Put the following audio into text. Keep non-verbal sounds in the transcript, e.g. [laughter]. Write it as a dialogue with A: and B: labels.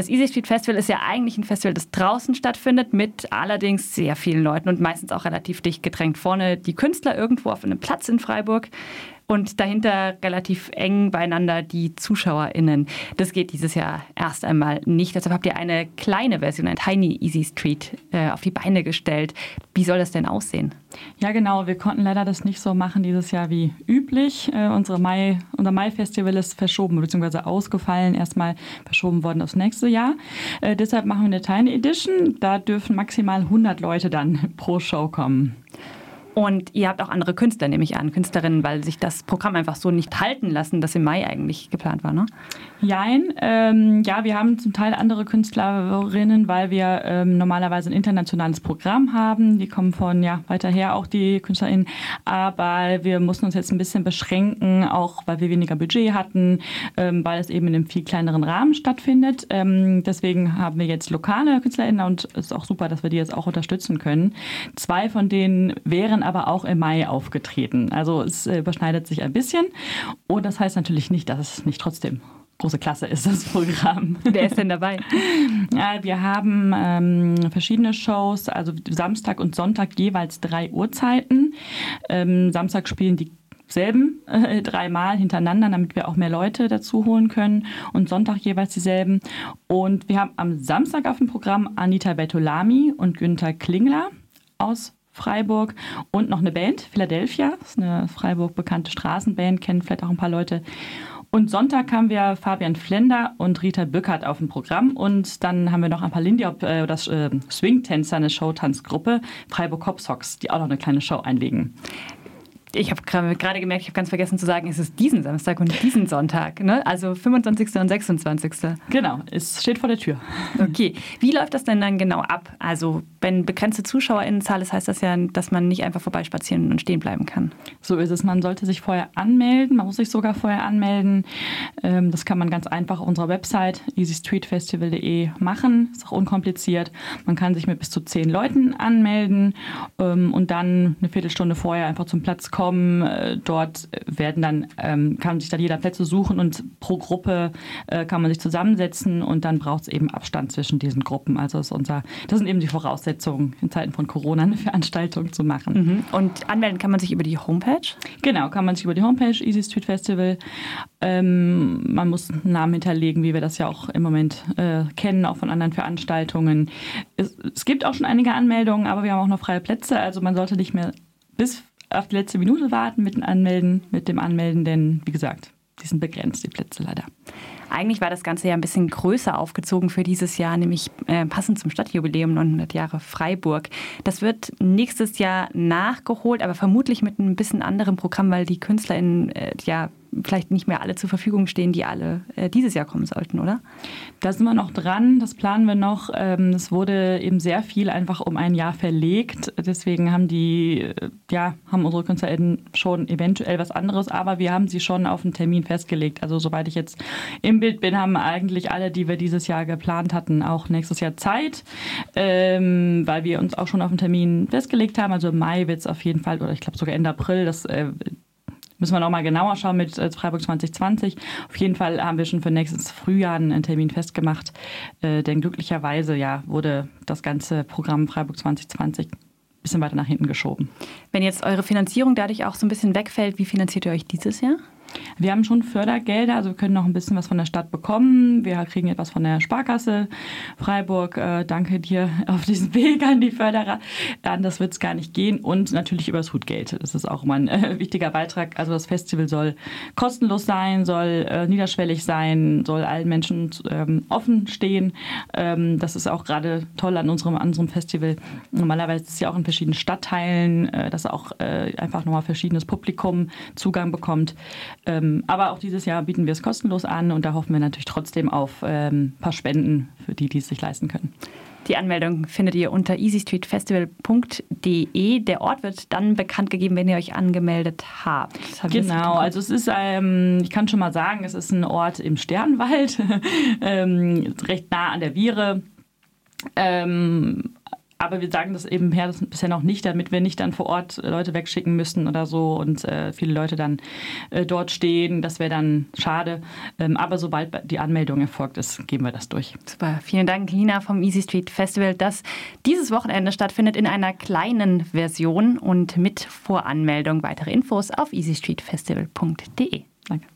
A: Das Easy Street Festival ist ja eigentlich ein Festival, das draußen stattfindet, mit allerdings sehr vielen Leuten und meistens auch relativ dicht gedrängt. Vorne die Künstler irgendwo auf einem Platz in Freiburg und dahinter relativ eng beieinander die ZuschauerInnen. Das geht dieses Jahr erst einmal nicht. Deshalb habt ihr eine kleine Version, ein Tiny Easy Street, äh, auf die Beine gestellt. Wie soll das denn aussehen?
B: Ja, genau. Wir konnten leider das nicht so machen dieses Jahr wie üblich. Äh, unsere Mai, unser Mai-Festival ist verschoben bzw. ausgefallen, erstmal verschoben worden aufs nächste Jahr. Äh, deshalb machen wir eine Tiny Edition. Da dürfen maximal 100 Leute dann pro Show kommen.
A: Und ihr habt auch andere Künstler, nehme ich an, Künstlerinnen, weil sich das Programm einfach so nicht halten lassen, das im Mai eigentlich geplant war, ne?
B: Jein. Ähm, ja, wir haben zum Teil andere Künstlerinnen, weil wir ähm, normalerweise ein internationales Programm haben. Die kommen von ja weiter her, auch die KünstlerInnen. Aber wir mussten uns jetzt ein bisschen beschränken, auch weil wir weniger Budget hatten, ähm, weil es eben in einem viel kleineren Rahmen stattfindet. Ähm, deswegen haben wir jetzt lokale KünstlerInnen und es ist auch super, dass wir die jetzt auch unterstützen können. Zwei von denen wären aber auch im Mai aufgetreten. Also es äh, überschneidet sich ein bisschen. Und das heißt natürlich nicht, dass es nicht trotzdem große Klasse ist [laughs] das Programm.
A: Wer ist denn dabei? [laughs]
B: Ja, wir haben ähm, verschiedene Shows, also Samstag und Sonntag jeweils drei Uhrzeiten. Ähm, Samstag spielen die selben äh, dreimal hintereinander, damit wir auch mehr Leute dazu holen können und Sonntag jeweils dieselben. Und wir haben am Samstag auf dem Programm Anita Bertolami und Günther Klingler aus Freiburg und noch eine Band, Philadelphia, das ist eine Freiburg bekannte Straßenband, kennen vielleicht auch ein paar Leute. Und Sonntag haben wir Fabian Flender und Rita Bückert auf dem Programm. Und dann haben wir noch ein paar Lindy, äh, das äh, Swing-Tänzer, eine Showtanzgruppe, Freiburg Hop Socks, die auch noch eine kleine Show einlegen
A: ich habe gerade gemerkt, ich habe ganz vergessen zu sagen, es ist diesen Samstag und diesen Sonntag. Ne? Also 25. und 26.
B: Genau, es steht vor der Tür.
A: Okay, wie läuft das denn dann genau ab? Also wenn begrenzte ZuschauerInnenzahl ist, heißt das ja, dass man nicht einfach vorbeispazieren und stehen bleiben kann.
B: So ist es. Man sollte sich vorher anmelden. Man muss sich sogar vorher anmelden. Ähm, das kann man ganz einfach auf unserer Website easystreetfestival.de machen. Ist auch unkompliziert. Man kann sich mit bis zu zehn Leuten anmelden ähm, und dann eine Viertelstunde vorher einfach zum Platz kommen kommen. Äh, dort werden dann, ähm, kann sich dann jeder Plätze suchen und pro Gruppe äh, kann man sich zusammensetzen und dann braucht es eben Abstand zwischen diesen Gruppen. Also ist unser, das sind eben die Voraussetzungen, in Zeiten von Corona eine Veranstaltung zu machen.
A: Mhm. Und anmelden kann man sich über die Homepage?
B: Genau, kann man sich über die Homepage Easy Street Festival. Ähm, man muss einen Namen hinterlegen, wie wir das ja auch im Moment äh, kennen, auch von anderen Veranstaltungen. Es, es gibt auch schon einige Anmeldungen, aber wir haben auch noch freie Plätze. Also man sollte nicht mehr bis auf die letzte Minute warten mit dem Anmelden, mit dem Anmelden, denn wie gesagt, die sind begrenzt, die Plätze leider.
A: Eigentlich war das Ganze ja ein bisschen größer aufgezogen für dieses Jahr, nämlich äh, passend zum Stadtjubiläum 900 Jahre Freiburg. Das wird nächstes Jahr nachgeholt, aber vermutlich mit einem bisschen anderem Programm, weil die KünstlerInnen äh, ja vielleicht nicht mehr alle zur Verfügung stehen, die alle äh, dieses Jahr kommen sollten, oder?
B: Da sind wir noch dran, das planen wir noch. Ähm, es wurde eben sehr viel einfach um ein Jahr verlegt. Deswegen haben die, äh, ja, haben unsere KünstlerInnen schon eventuell was anderes, aber wir haben sie schon auf einen Termin festgelegt. Also soweit ich jetzt im Bild bin, haben eigentlich alle, die wir dieses Jahr geplant hatten, auch nächstes Jahr Zeit, ähm, weil wir uns auch schon auf einen Termin festgelegt haben. Also im Mai wird es auf jeden Fall, oder ich glaube sogar Ende April, das äh, Müssen wir noch mal genauer schauen mit äh, Freiburg 2020. Auf jeden Fall haben wir schon für nächstes Frühjahr einen Termin festgemacht. Äh, denn glücklicherweise ja, wurde das ganze Programm Freiburg 2020 ein bisschen weiter nach hinten geschoben.
A: Wenn jetzt eure Finanzierung dadurch auch so ein bisschen wegfällt, wie finanziert ihr euch dieses Jahr?
B: Wir haben schon Fördergelder, also wir können noch ein bisschen was von der Stadt bekommen. Wir kriegen etwas von der Sparkasse Freiburg. Äh, danke dir [laughs] auf diesem Weg an die Förderer. Anders wird es gar nicht gehen. Und natürlich über das Hutgeld. Das ist auch immer ein [laughs] äh, wichtiger Beitrag. Also das Festival soll kostenlos sein, soll äh, niederschwellig sein, soll allen Menschen ähm, offen stehen. Ähm, das ist auch gerade toll an unserem, an unserem Festival. Normalerweise ist es ja auch in verschiedenen Stadtteilen, äh, dass auch äh, einfach nochmal verschiedenes Publikum Zugang bekommt. Ähm, aber auch dieses Jahr bieten wir es kostenlos an und da hoffen wir natürlich trotzdem auf ein ähm, paar Spenden für die, die es sich leisten können.
A: Die Anmeldung findet ihr unter easystreetfestival.de. Der Ort wird dann bekannt gegeben, wenn ihr euch angemeldet habt.
B: Genau, also es ist, ähm, ich kann schon mal sagen, es ist ein Ort im Sternwald, [laughs] ähm, recht nah an der Viere. Ähm, aber wir sagen das eben her, das bisher noch nicht, damit wir nicht dann vor Ort Leute wegschicken müssen oder so und äh, viele Leute dann äh, dort stehen. Das wäre dann schade. Ähm, aber sobald die Anmeldung erfolgt ist, geben wir das durch.
A: Super. Vielen Dank, Lina vom Easy Street Festival, das dieses Wochenende stattfindet in einer kleinen Version und mit Voranmeldung. Weitere Infos auf easystreetfestival.de. Danke.